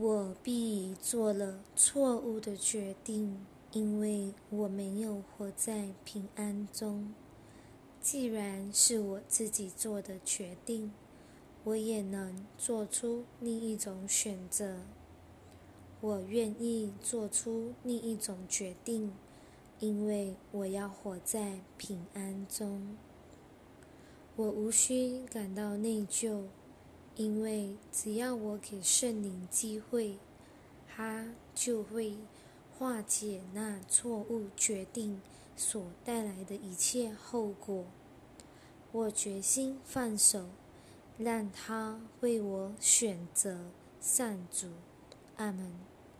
我必已做了错误的决定，因为我没有活在平安中。既然是我自己做的决定，我也能做出另一种选择。我愿意做出另一种决定，因为我要活在平安中。我无需感到内疚。因为只要我给圣灵机会，他就会化解那错误决定所带来的一切后果。我决心放手，让他为我选择善主。阿门。